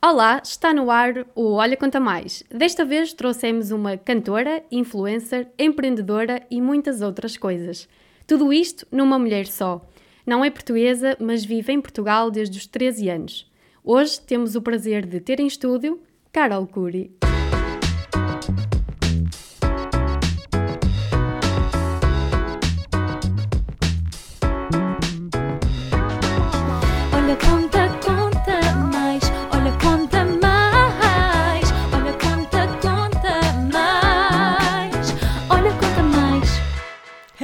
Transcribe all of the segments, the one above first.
Olá, está no ar o Olha Conta Mais. Desta vez trouxemos uma cantora, influencer, empreendedora e muitas outras coisas. Tudo isto numa mulher só. Não é portuguesa, mas vive em Portugal desde os 13 anos. Hoje temos o prazer de ter em estúdio Carol Curi.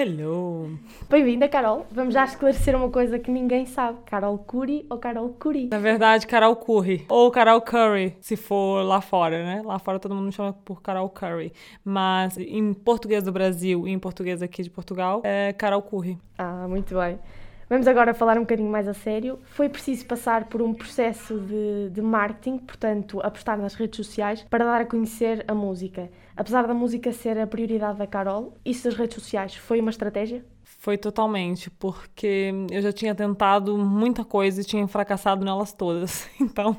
Hello! Bem-vinda, Carol. Vamos já esclarecer uma coisa que ninguém sabe: Carol Curi ou Carol Curi? Na verdade, Carol Curry. Ou Carol Curry, se for lá fora, né? Lá fora todo mundo me chama por Carol Curry. Mas em português do Brasil e em português aqui de Portugal, é Carol Curry. Ah, muito bem. Vamos agora falar um bocadinho mais a sério. Foi preciso passar por um processo de, de marketing, portanto, apostar nas redes sociais para dar a conhecer a música. Apesar da música ser a prioridade da Carol, isso das redes sociais foi uma estratégia? Foi totalmente, porque eu já tinha tentado muita coisa e tinha fracassado nelas todas. Então,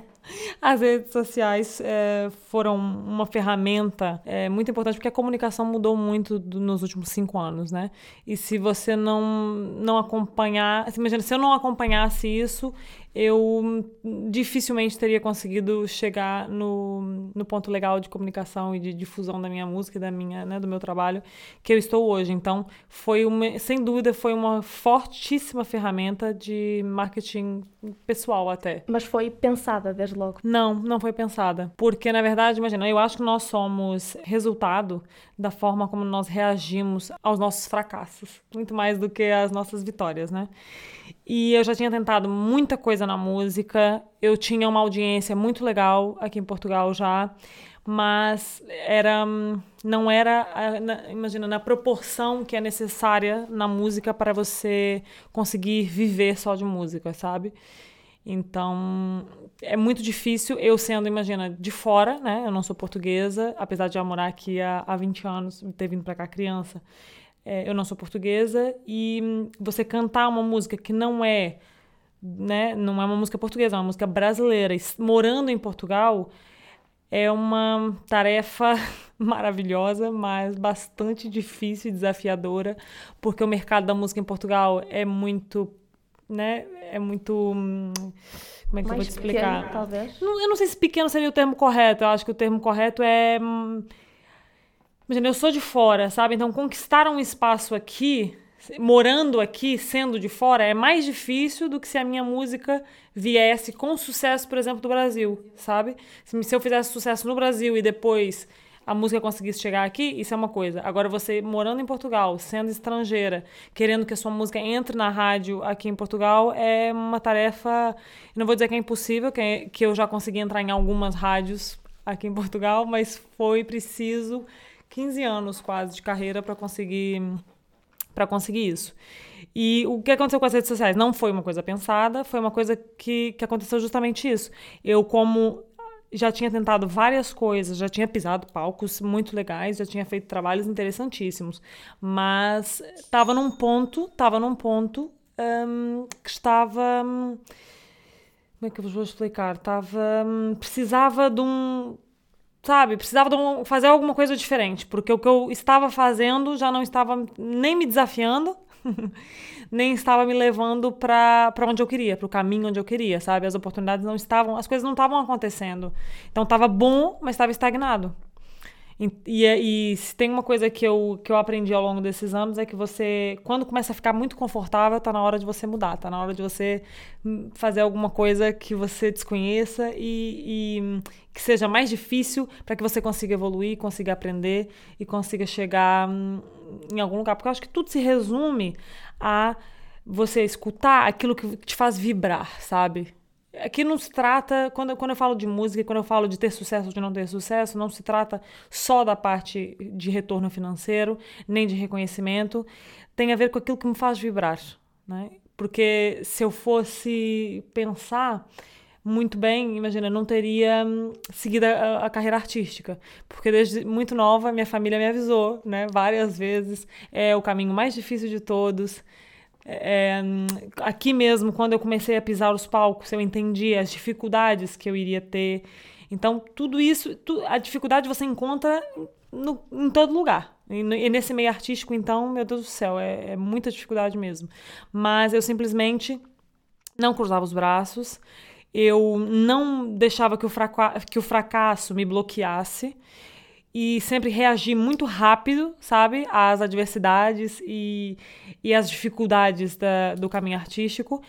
as redes sociais é, foram uma ferramenta é, muito importante, porque a comunicação mudou muito do, nos últimos cinco anos, né? E se você não, não acompanhar... Imagina, se eu não acompanhasse isso, eu dificilmente teria conseguido chegar no, no ponto legal de comunicação e de difusão da minha música e da minha, né, do meu trabalho que eu estou hoje. Então, foi uma, sem dúvida, foi uma fortíssima ferramenta de marketing pessoal até. Mas foi pensada desde logo? Não, não foi pensada. Porque, na verdade, imagina, eu acho que nós somos resultado da forma como nós reagimos aos nossos fracassos, muito mais do que às nossas vitórias, né? E eu já tinha tentado muita coisa na música, eu tinha uma audiência muito legal aqui em Portugal já, mas era não era, imagina, na proporção que é necessária na música para você conseguir viver só de música, sabe? Então, é muito difícil, eu sendo, imagina, de fora, né? Eu não sou portuguesa, apesar de já morar aqui há, há 20 anos, ter vindo para cá criança. É, eu não sou portuguesa e você cantar uma música que não é, né? Não é uma música portuguesa, é uma música brasileira, morando em Portugal, é uma tarefa maravilhosa, mas bastante difícil e desafiadora, porque o mercado da música em Portugal é muito né? É muito. Como é que Mais eu vou te explicar? Pequeno, talvez. Eu não sei se pequeno seria o termo correto. Eu acho que o termo correto é. Imagina, eu sou de fora, sabe? Então, conquistar um espaço aqui, morando aqui, sendo de fora, é mais difícil do que se a minha música viesse com sucesso, por exemplo, do Brasil, sabe? Se eu fizesse sucesso no Brasil e depois a música conseguisse chegar aqui, isso é uma coisa. Agora, você morando em Portugal, sendo estrangeira, querendo que a sua música entre na rádio aqui em Portugal, é uma tarefa. Não vou dizer que é impossível, que, é, que eu já consegui entrar em algumas rádios aqui em Portugal, mas foi preciso 15 anos quase de carreira para conseguir para conseguir isso. E o que aconteceu com as redes sociais? Não foi uma coisa pensada, foi uma coisa que, que aconteceu justamente isso. Eu, como já tinha tentado várias coisas, já tinha pisado palcos muito legais, já tinha feito trabalhos interessantíssimos, mas estava num ponto, estava num ponto um, que estava um, como é que eu vos vou explicar? Estava um, precisava de um sabe, precisava de um, fazer alguma coisa diferente, porque o que eu estava fazendo já não estava nem me desafiando nem estava me levando para onde eu queria, para o caminho onde eu queria, sabe? As oportunidades não estavam, as coisas não estavam acontecendo. Então estava bom, mas estava estagnado. E, e, e, se tem uma coisa que eu, que eu aprendi ao longo desses anos é que você, quando começa a ficar muito confortável, tá na hora de você mudar, tá na hora de você fazer alguma coisa que você desconheça e, e que seja mais difícil para que você consiga evoluir, consiga aprender e consiga chegar hum, em algum lugar. Porque eu acho que tudo se resume a você escutar aquilo que te faz vibrar, sabe? Aqui não se trata, quando, quando eu falo de música, quando eu falo de ter sucesso ou de não ter sucesso, não se trata só da parte de retorno financeiro, nem de reconhecimento. Tem a ver com aquilo que me faz vibrar, né? Porque se eu fosse pensar muito bem, imagina, não teria hum, seguido a, a, carreira artística, porque desde muito nova minha família me avisou, né, várias vezes, é o caminho mais difícil de todos É, aqui mesmo, quando eu comecei a pisar os palcos, eu entendi as dificuldades que eu iria ter. Então, tudo isso, tu, a dificuldade você encontra no, em todo lugar. E, e, nesse meio artístico, então, meu Deus do céu, é, é muita dificuldade mesmo. Mas eu simplesmente não cruzava os braços, eu não deixava que o, que o fracasso me bloqueasse e sempre reagi muito rápido, sabe, às adversidades e, e às dificuldades da, do caminho artístico.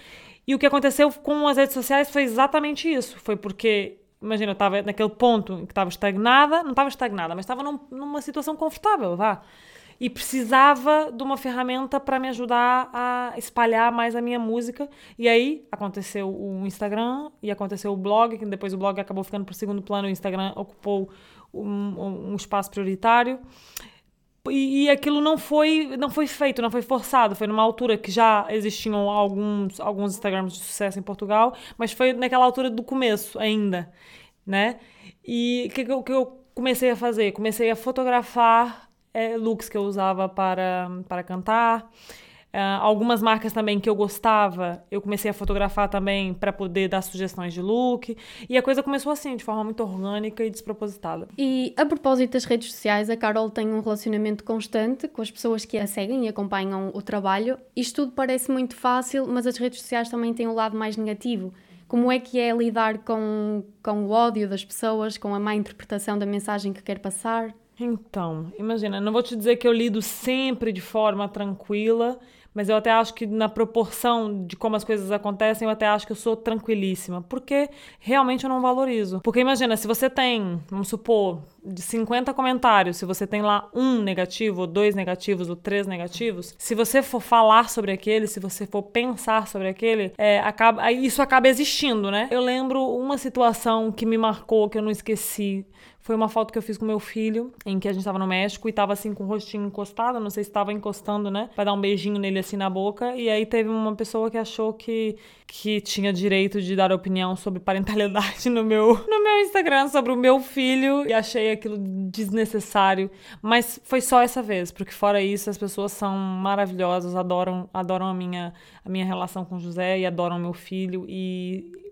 E o que aconteceu com as redes sociais foi exatamente isso. Foi porque imagina, eu estava naquele ponto em que estava estagnada, não estava estagnada, mas estava num, numa situação confortável, vá. E precisava de uma ferramenta para me ajudar a espalhar mais a minha música. E aí aconteceu o Instagram e aconteceu o blog, que depois o blog acabou ficando para o segundo plano, o Instagram ocupou um, um espaço prioritário. E, aquilo não foi não foi feito, não foi forçado. Foi numa altura que já existiam alguns, alguns Instagrams de sucesso em Portugal, mas foi naquela altura do começo ainda, né? E o que, que, que, eu comecei a fazer? Comecei a fotografar é, looks que eu usava para, para cantar. Uh, algumas marcas também que eu gostava, eu comecei a fotografar também para poder dar sugestões de look. E a coisa começou assim, de forma muito orgânica e despropositada. E a propósito das redes sociais, a Carol tem um relacionamento constante com as pessoas que a seguem e acompanham o trabalho. Isto tudo parece muito fácil, mas as redes sociais também têm um lado mais negativo. Como é que é lidar com, com o ódio das pessoas, com a má interpretação da mensagem que quer passar? Então, imagina, não vou te dizer que eu lido sempre de forma tranquila, mas eu até acho que na proporção de como as coisas acontecem, eu até acho que eu sou tranquilíssima, porque realmente eu não valorizo. Porque imagina, se você tem, vamos supor, de 50 comentários, se você tem lá um negativo, ou dois negativos, ou três negativos, se você for falar sobre aquele, se você for pensar sobre aquele, é, acaba, isso acaba existindo, né? Eu lembro uma situação que me marcou, que eu não esqueci, foi uma foto que eu fiz com meu filho, em que a gente tava no México e tava assim com o rostinho encostado, não sei se tava encostando, né? Pra dar um beijinho nele assim na boca. E aí teve uma pessoa que achou que, que tinha direito de dar opinião sobre parentalidade no meu, no meu Instagram, sobre o meu filho. E achei aquilo desnecessário. Mas foi só essa vez, porque fora isso, as pessoas são maravilhosas, adoram, adoram a minha, a minha relação com o José e adoram meu filho. E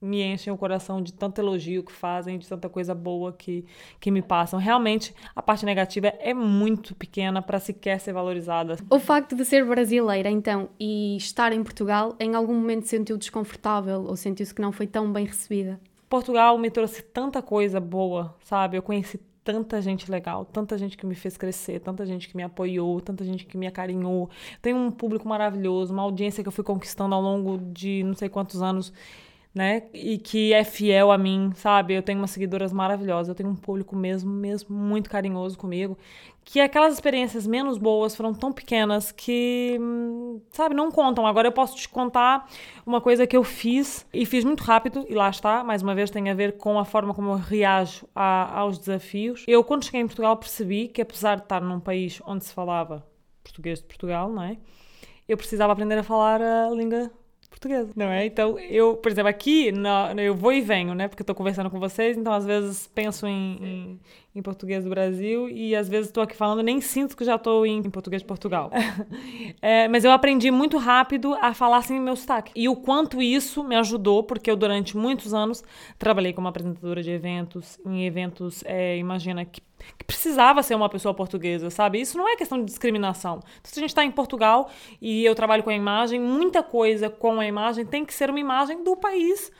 me enchem o coração de tanto elogio que fazem, de tanta coisa boa que, que me passam. Realmente, a parte negativa é muito pequena para sequer ser valorizada. O facto de ser brasileira, então, e estar em Portugal, em algum momento sentiu desconfortável ou sentiu-se que não foi tão bem recebida? Portugal me trouxe tanta coisa boa, sabe? Eu conheci tanta gente legal, tanta gente que me fez crescer, tanta gente que me apoiou, tanta gente que me acarinhou. Tem um público maravilhoso, uma audiência que eu fui conquistando ao longo de não sei quantos anos né? E que é fiel a mim, sabe? Eu tenho umas seguidoras maravilhosas, eu tenho um público mesmo, mesmo muito carinhoso comigo. Que aquelas experiências menos boas foram tão pequenas que, sabe, não contam. Agora eu posso te contar uma coisa que eu fiz e fiz muito rápido, e lá está, mais uma vez tem a ver com a forma como eu reajo a, aos desafios. Eu, quando cheguei em Portugal, percebi que apesar de estar num país onde se falava português de Portugal, não é? Eu precisava aprender a falar a língua portuguesa, não é? Então, eu, por exemplo, aqui no, eu vou e venho, né? Porque eu tô conversando com vocês, então às vezes penso em, em, em português do Brasil e às vezes estou aqui falando nem sinto que já estou em, em, português de Portugal. é, mas eu aprendi muito rápido a falar sem meu sotaque. E o quanto isso me ajudou, porque eu durante muitos anos trabalhei como apresentadora de eventos, em eventos, é, imagina, que que precisava ser uma pessoa portuguesa, sabe? Isso não é questão de discriminação. Então, se a gente está em Portugal e eu trabalho com a imagem, muita coisa com a imagem tem que ser uma imagem do país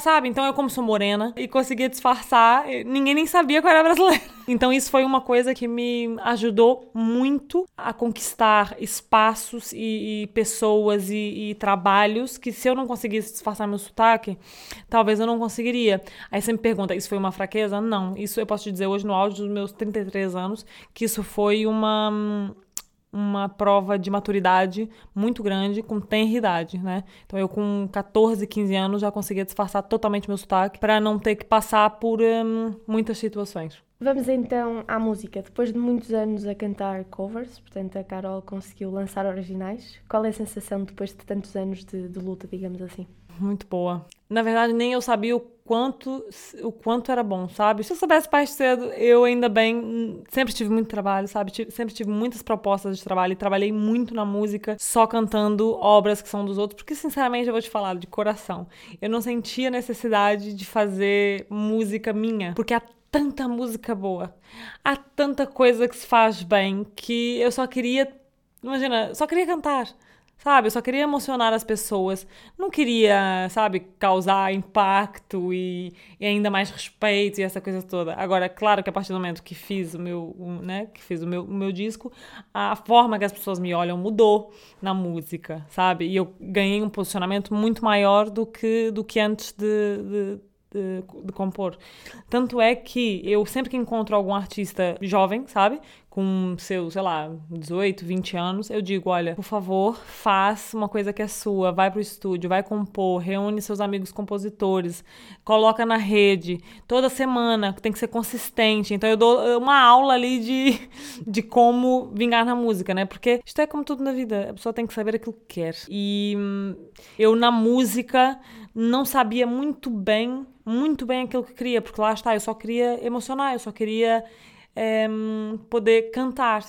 sabe? Então eu, como sou morena e conseguia disfarçar, ninguém nem sabia que eu era brasileira. Então isso foi uma coisa que me ajudou muito a conquistar espaços e, e pessoas e, e, trabalhos que se eu não conseguisse disfarçar meu sotaque, talvez eu não conseguiria. Aí você me pergunta, isso foi uma fraqueza? Não. Isso eu posso te dizer hoje no áudio dos meus 33 anos, que isso foi uma uma prova de maturidade muito grande com tenridade, né? Então eu com 14, 15 anos já conseguia disfarçar totalmente meu sotaque para não ter que passar por um, muitas situações. Vamos então à música. Depois de muitos anos a cantar covers, portanto a Carol conseguiu lançar originais. Qual é a sensação depois de tantos anos de, de luta, digamos assim? Muito boa. Na verdade, nem eu sabia o quanto, o quanto era bom, sabe? Se eu soubesse mais cedo, eu ainda bem sempre tive muito trabalho, sabe? Sempre tive muitas propostas de trabalho e trabalhei muito na música, só cantando obras que são dos outros, porque sinceramente eu vou te falar de coração, eu não sentia necessidade de fazer música minha, porque há tanta música boa, há tanta coisa que se faz bem que eu só queria, imagina, só queria cantar. Sabe, eu só queria emocionar as pessoas. Não queria, sabe, causar impacto e, e, ainda mais respeito e essa coisa toda. Agora, claro que a partir do momento que fiz o meu, né, que fiz o meu, o meu disco, a forma que as pessoas me olham mudou na música, sabe? E eu ganhei um posicionamento muito maior do que, do que antes de, de de, de, compor. Tanto é que eu sempre que encontro algum artista jovem, sabe? Com seus, sei lá, 18, 20 anos, eu digo, olha, por favor, faz uma coisa que é sua, vai pro estúdio, vai compor, reúne seus amigos compositores, coloca na rede, toda semana, tem que ser consistente. Então eu dou uma aula ali de, de como vingar na música, né? Porque isto é como tudo na vida, a pessoa tem que saber aquilo que quer. E hum, eu na música não sabia muito bem, muito bem aquilo que queria, porque lá está, eu só queria emocionar, eu só queria é, poder cantar.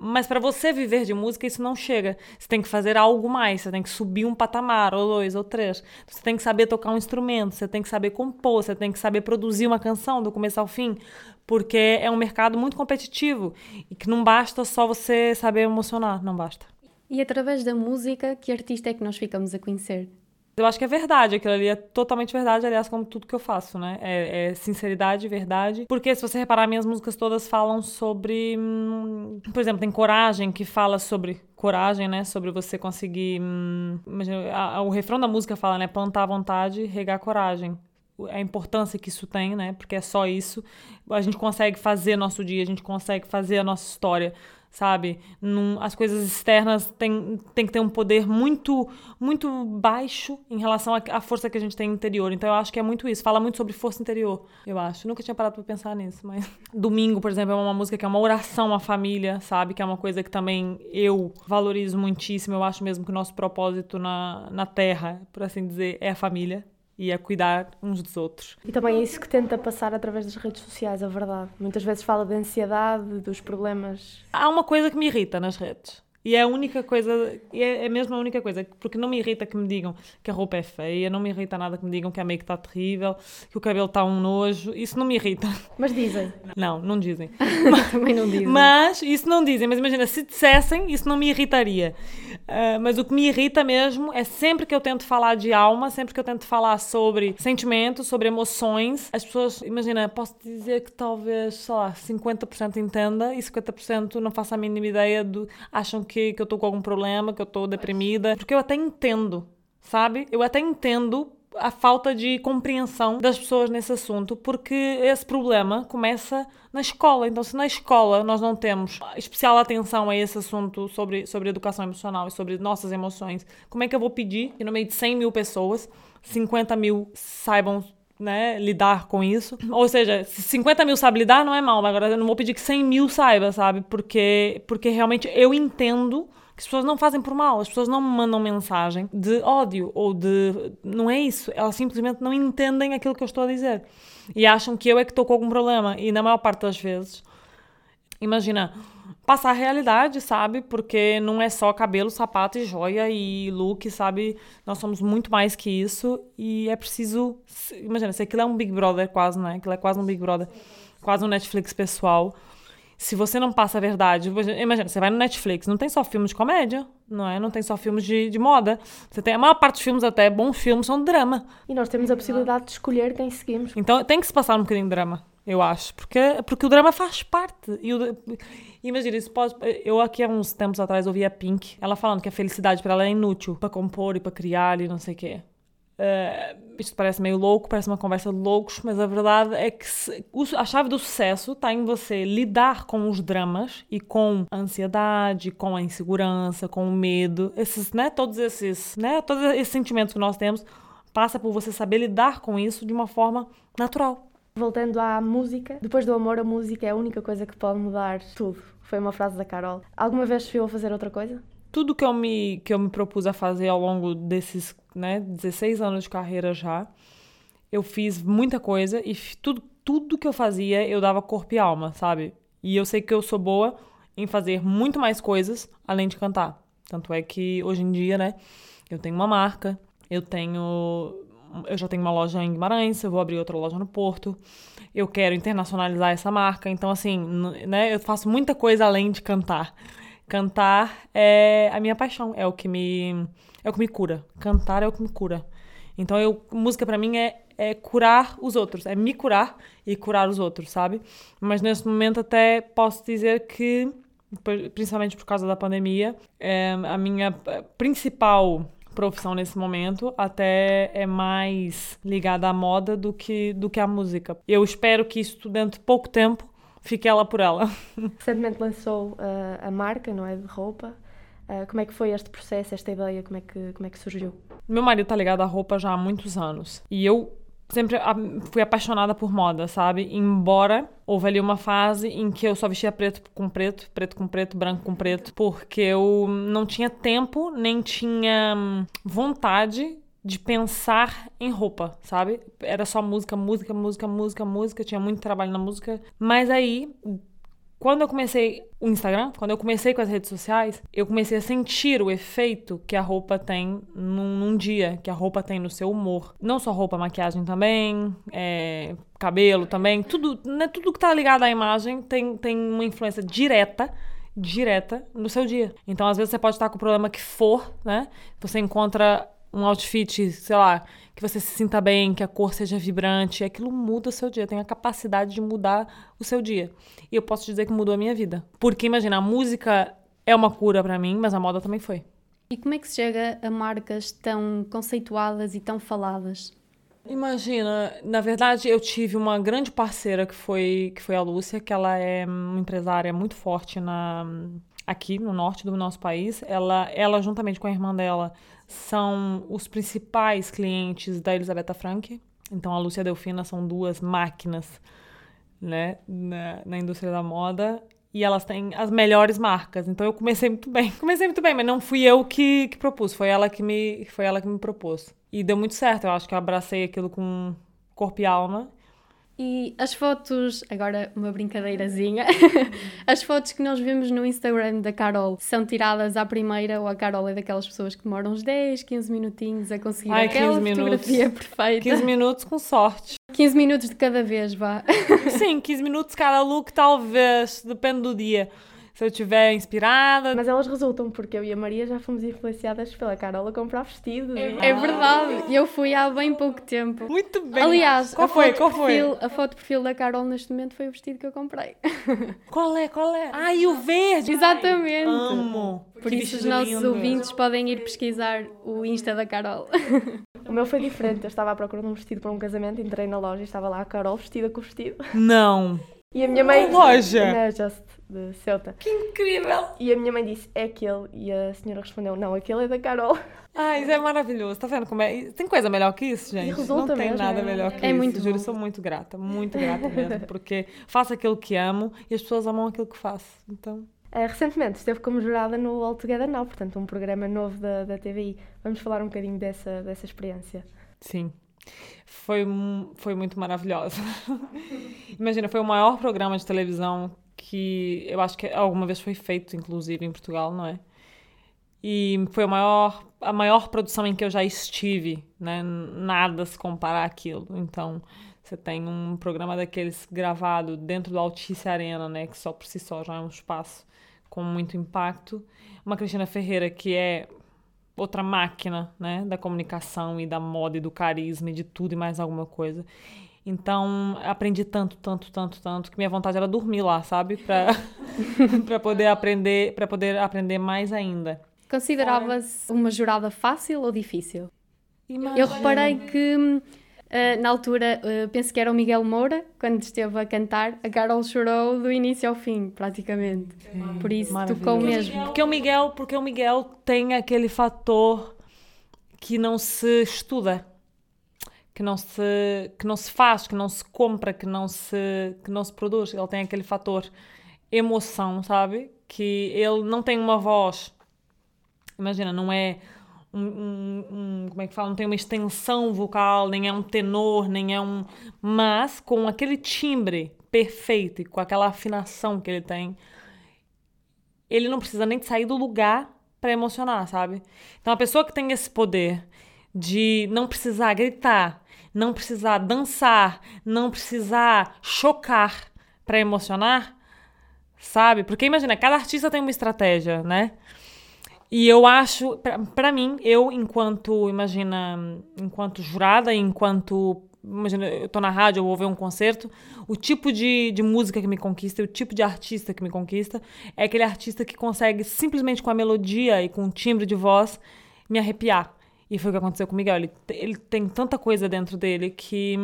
Mas para você viver de música, isso não chega. Você tem que fazer algo mais, você tem que subir um patamar, ou dois, ou três. Você tem que saber tocar um instrumento, você tem que saber compor, você tem que saber produzir uma canção do começo ao fim, porque é um mercado muito competitivo e que não basta só você saber emocionar, não basta. E através da música, que artista é que nós ficamos a conhecer? Eu acho que é verdade, aquilo ali é totalmente verdade, aliás, como tudo que eu faço, né? É, é sinceridade, verdade. Porque se você reparar, minhas músicas todas falam sobre. Hum, por exemplo, tem Coragem, que fala sobre coragem, né? Sobre você conseguir. Hum, imagina, a, a, o refrão da música fala, né? Plantar à vontade, regar coragem a importância que isso tem, né? Porque é só isso. A gente consegue fazer nosso dia, a gente consegue fazer a nossa história sabe? Num, as coisas externas têm, têm que ter um poder muito muito baixo em relação à força que a gente tem interior. Então eu acho que é muito isso. Fala muito sobre força interior, eu acho. Nunca tinha parado para pensar nisso, mas Domingo, por exemplo, é uma música que é uma oração à família, sabe? Que é uma coisa que também eu valorizo muitíssimo. Eu acho mesmo que o nosso propósito na, na Terra, por assim dizer, é a família e a cuidar uns dos outros. E também é isso que tenta passar através das redes sociais, a verdade. Muitas vezes fala da ansiedade, dos problemas. Há uma coisa que me irrita nas redes. E é a única coisa, é, é mesmo a única coisa, porque não me irrita que me digam que a roupa é feia, não me irrita nada que me digam que a make está terrível, que o cabelo está um nojo, isso não me irrita. Mas dizem. Não, não dizem. mas, Também não dizem. Mas isso não dizem, mas imagina, se dissessem, isso não me irritaria. Uh, mas o que me irrita mesmo é sempre que eu tento falar de alma, sempre que eu tento falar sobre sentimentos, sobre emoções, as pessoas, imagina, posso dizer que talvez, sei lá, 50% entenda e 50% não faça a mínima ideia do. acham que que, que eu tô com algum problema, que eu tô deprimida. Porque eu até entendo, sabe? Eu até entendo a falta de compreensão das pessoas nesse assunto, porque esse problema começa na escola. Então, se na escola nós não temos especial atenção a esse assunto sobre, sobre educação emocional e sobre nossas emoções, como é que eu vou pedir que no meio de 100 mil pessoas, 50 mil saibam né, lidar com isso. Ou seja, se 50 mil sabe lidar, não é mal, mas agora eu não vou pedir que 100 mil saiba, sabe? Porque, porque realmente eu entendo que as pessoas não fazem por mal, as pessoas não me mandam mensagem de ódio ou de. Não é isso, elas simplesmente não entendem aquilo que eu estou a dizer e acham que eu é que estou com algum problema. E na maior parte das vezes, imagina passar a realidade, sabe? Porque não é só cabelo, sapato e joia e look, sabe? Nós somos muito mais que isso e é preciso. Imagina, se aquilo é um Big Brother quase, né? Aquilo é quase um Big Brother, quase um Netflix pessoal. Se você não passa a verdade, imagina, você vai no Netflix, não tem só filmes de comédia, não é? Não tem só filmes de, de moda. Você tem a maior parte dos filmes, até bons filmes, são drama. E nós temos a possibilidade de escolher quem seguimos. Então tem que se passar um bocadinho de drama eu acho. Porque, porque o drama faz parte. E o, imagina, isso pode. Eu aqui há uns tempos atrás ouvi a Pink, ela falando que a felicidade para ela é inútil para compor e para criar e não sei o quê. Uh, isto parece meio louco, parece uma conversa de loucos, mas a verdade é que se, a chave do sucesso está em você lidar com os dramas e com a ansiedade, com a insegurança, com o medo, esses, né, todos esses, né, todos esses sentimentos que nós temos, passa por você saber lidar com isso de uma forma natural Voltando à música, depois do amor, a música é a única coisa que pode mudar tudo. Foi uma frase da Carol. Alguma vez se viu a fazer outra coisa? Tudo que eu me, que eu me propus a fazer ao longo desses né, 16 anos de carreira já, eu fiz muita coisa e tudo, tudo que eu fazia eu dava corpo e alma, sabe? E eu sei que eu sou boa em fazer muito mais coisas além de cantar. Tanto é que hoje em dia, né, eu tenho uma marca, eu tenho. Eu já tenho uma loja em Guimarães, eu vou abrir outra loja no Porto. Eu quero internacionalizar essa marca. Então, assim, né, eu faço muita coisa além de cantar. Cantar é a minha paixão, é o que me é o que me cura. Cantar é o que me cura. Então, eu, música pra mim é, é curar os outros, é me curar e curar os outros, sabe? Mas nesse momento até posso dizer que, principalmente por causa da pandemia, é, a minha eh, principal profissão nesse momento até é mais ligada à moda do que, do que à música. Eu espero que isso dentro de pouco tempo fique ela por ela. Recentemente lançou ah, a marca, não é? De roupa. Ah, como é que foi este processo, esta ideia? Como é que, como é que surgiu? Meu marido tá ligado à roupa já há muitos anos. E eu sempre fui apaixonada por moda, sabe? Embora houve ali uma fase em que eu só vestia preto com preto, preto com preto, branco com preto, porque eu não tinha tempo, nem tinha hum, vontade de pensar em roupa, sabe? Era só música, música, música, música, música, tinha muito trabalho na música. Mas aí, quando eu comecei o Instagram, quando eu comecei com as redes sociais, eu comecei a sentir o efeito que a roupa tem num, num dia, que a roupa tem no seu humor. Não só roupa, maquiagem também, é, cabelo também, tudo, né, tudo que tá ligado à imagem tem, tem uma influência direta direta no seu dia. Então, às vezes, você pode estar com o problema que for, né? Você encontra um outfit, sei lá, que você se sinta bem, que a cor seja vibrante, aquilo muda o seu dia, tem a capacidade de mudar o seu dia. E eu posso dizer que mudou a minha vida. Porque, imagina, a música é uma cura pra mim, mas a moda também foi. E como é que se chega a marcas tão conceituadas e tão faladas? Imagina, na verdade eu tive uma grande parceira que foi, que foi a Lúcia, que ela é uma empresária muito forte na, aqui no norte do nosso país. Ela, ela juntamente com a irmã dela, são os principais clientes da Elisabetta Frank. Então a Lúcia Delfina são duas máquinas né, na, na indústria da moda. E elas têm as melhores marcas. Então eu comecei muito bem. Comecei muito bem, mas não fui eu que, que propus, foi ela que me foi ela que me propôs. E deu muito certo. Eu acho que eu abracei aquilo com corpo e alma. E as fotos, agora uma brincadeirazinha, as fotos que nós vemos no Instagram da Carol são tiradas à primeira ou a Carol é daquelas pessoas que demoram uns 10, 15 minutinhos a conseguir Ai, aquela 15 minutos. fotografia perfeita. 15 minutos com sorte. 15 minutos de cada vez, vá. Sim, 15 minutos cada look, talvez. Depende do dia. Se eu estiver inspirada. Mas elas resultam, porque eu e a Maria já fomos influenciadas pela Carol a comprar vestidos. É verdade, e eu fui há bem pouco tempo. Muito bem. Aliás, qual foi? Qual de foi? perfil- a foto de perfil da Carol neste momento foi o vestido que eu comprei. Qual é? Qual é? Ai, o verde. Exatamente. Amo. Por Que isso os nossos lindo. ouvintes podem ir pesquisar o Insta da Carol. O meu foi diferente. Eu estava à procura de um vestido para um casamento, entrei na loja e estava lá a Carol vestida com o vestido. Não. E a minha mãe. Qual loja? Na Just, de Ceuta. Que incrível. E a minha mãe disse: é aquele. E a senhora respondeu: não, aquele é da Carol. Ai, isso é maravilhoso. Tá vendo como é? Tem coisa melhor que isso, gente? resulta Não tem mesmo, nada é- melhor que É isso. muito Juro, bom. sou muito grata, muito grata mesmo, porque faço aquilo que amo e as pessoas amam aquilo que faço. Então, Eh, recentemente esteve como jurada no All Together Now, portanto, um programa novo da, da TVI. Vamos falar um bocadinho dessa, dessa experiência. sim. Foi, foi muito maravilhosa. Imagina, foi o maior programa de televisão que eu acho que alguma vez foi feito, inclusive, em Portugal, não é? E foi a maior, a maior produção em que eu já estive, né? Nada se compara àquilo. Então, você tem um programa daqueles gravado dentro do Altice Arena, né? Que só por si só já é um espaço com muito impacto. Uma Cristina Ferreira que é outra máquina, né? Da comunicação e da moda e do carisma e de tudo e mais alguma coisa. Então, aprendi tanto, tanto, tanto, tanto que minha vontade era dormir lá, sabe? Pra, pra poder aprender, para poder aprender mais ainda. Consideravas uma jurada fácil ou difícil? Eu Imagina. reparei que hum, ah, na altura, ah, penso que era o Miguel Moura, quando esteve a cantar, a Carol chorou do início ao fim, praticamente. Por isso tocou mesmo. Porque o Miguel, porque o Miguel tem aquele fator que não se estuda, que não se que não se faz, que não se compra, que não se que não se produz. Ele tem aquele fator emoção, sabe? Que ele não tem uma voz. Imagina, não é um, um- um- como é que fala? Não tem uma extensão vocal, nem é um tenor, nem é um. Mas com aquele timbre perfeito e com aquela afinação que ele tem, ele não precisa nem sair do lugar para emocionar, sabe? Então a pessoa que tem esse poder de não precisar gritar, não precisar dançar, não precisar chocar para emocionar, sabe? Porque imagina, cada artista tem uma estratégia, né? E eu acho, pra mim, eu enquanto, imagina, enquanto jurada, enquanto, imagina, eu tô na rádio, eu vou ver um concerto, o tipo de, de música que me conquista, o tipo de artista que me conquista, é aquele artista que consegue simplesmente com a melodia e com o timbre de voz me arrepiar. E foi o que aconteceu com o Miguel. Ele, ele tem tanta coisa dentro dele que,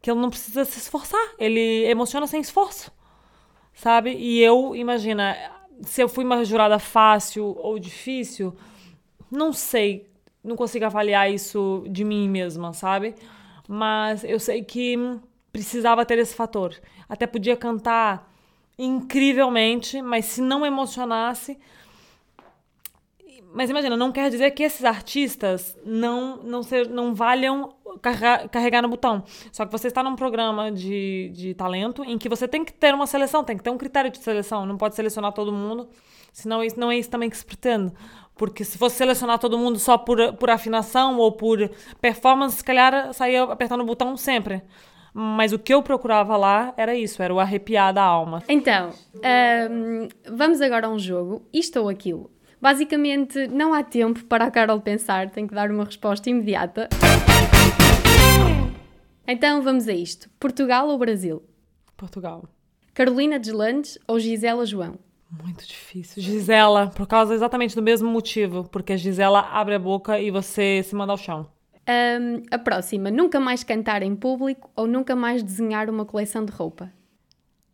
que ele não precisa se esforçar. Ele emociona sem esforço sabe? E eu, imagina, se eu fui uma jurada fácil ou difícil, não sei, não consigo avaliar isso de mim mesma, sabe? Mas eu sei que precisava ter esse fator. Até podia cantar incrivelmente, mas se não emocionasse. Mas imagina, não quer dizer que esses artistas não não, ser, não valham carregar, carregar no botão. Só que você está num programa de, de talento em que você tem que ter uma seleção, tem que ter um critério de seleção. Não pode selecionar todo mundo, senão isso não é isso também que se pretende. Porque se fosse selecionar todo mundo só por, por afinação ou por performance, se calhar saía apertando o botão sempre. Mas o que eu procurava lá era isso, era o arrepiar da alma. Então, ahm, vamos agora a um jogo, isto ou aquilo. Basicamente, não há tempo para a Carol pensar, tem que dar uma resposta imediata. Então vamos a isto: Portugal ou Brasil? Portugal. Carolina Deslandes ou Gisela João? Muito difícil. Gisela, por causa exatamente do mesmo motivo. Porque a Gisela abre a boca e você se manda ao chão. Ahm, a próxima: nunca mais cantar em público ou nunca mais desenhar uma coleção de roupa?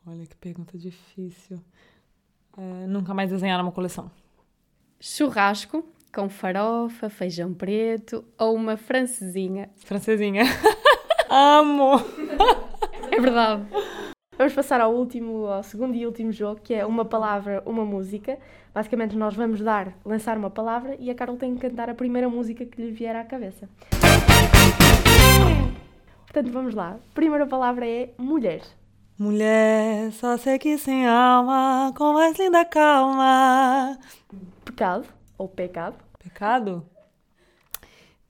Olha que pergunta difícil. É, nunca mais desenhar uma coleção. Churrasco com farofa, feijão preto ou uma francesinha? Francesinha. Amo! É verdade. Vamos passar ao último, ao segundo e último jogo, que é uma palavra, uma música. Basicamente, nós vamos dar, lançar uma palavra e a Carol tem que cantar a primeira música que lhe vier à cabeça. Portanto, vamos lá. A primeira palavra é mulher. Mulher, só sei que sem alma, com mais linda calma. Pecado ou pecado. Pecado?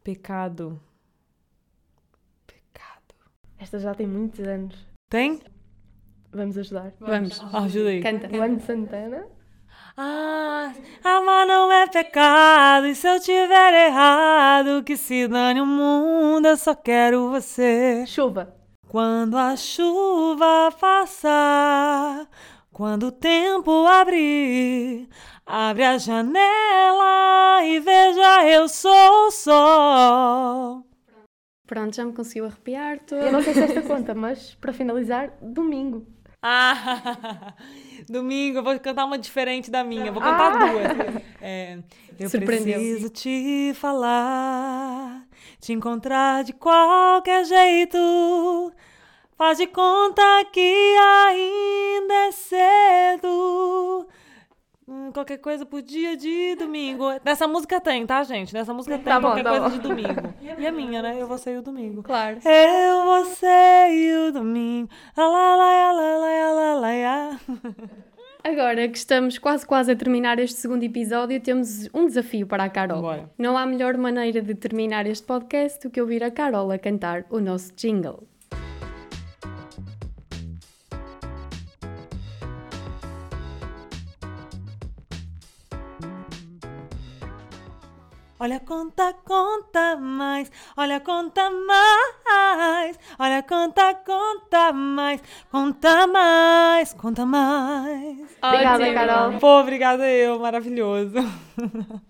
Pecado. Pecado. Esta já tem muitos anos. Tem? Vamos ajudar. Vamos. Ah, ajuda aí. Canta. Luan Santana. Ah, amar não é pecado, e se eu tiver errado, que se dane o mundo, eu só quero você. Chuva. Quando a chuva passar, quando o tempo abrir, abre a janela e veja eu sou o sol. Pronto, já me conseguiu arrepiar Eu não sei se esta conta, mas para finalizar, domingo. Ah, domingo, eu vou cantar uma diferente da minha. Vou cantar duas. É, eu preciso te falar, te encontrar de qualquer jeito. Faz de conta que ainda é cedo. Hum, Qualquer coisa pro dia de domingo. Nessa música tem, tá, gente? Nessa música tem Tá bom, qualquer tá coisa bom. de domingo. E a minha, né? Eu vou sair o domingo. Claro. Eu, você e o domingo. Lá, lá, lá, lá, lá, lá, lá. Agora que estamos quase quase a terminar este segundo episódio, temos um desafio para a Carol. Bora. Não há melhor maneira de terminar este podcast do que ouvir a Carol a cantar o nosso jingle. Olha, conta, conta mais. Olha, conta mais. Olha, conta, conta mais. Conta mais, conta mais. Obrigada. Carol. Pô, obrigada eu, maravilhoso.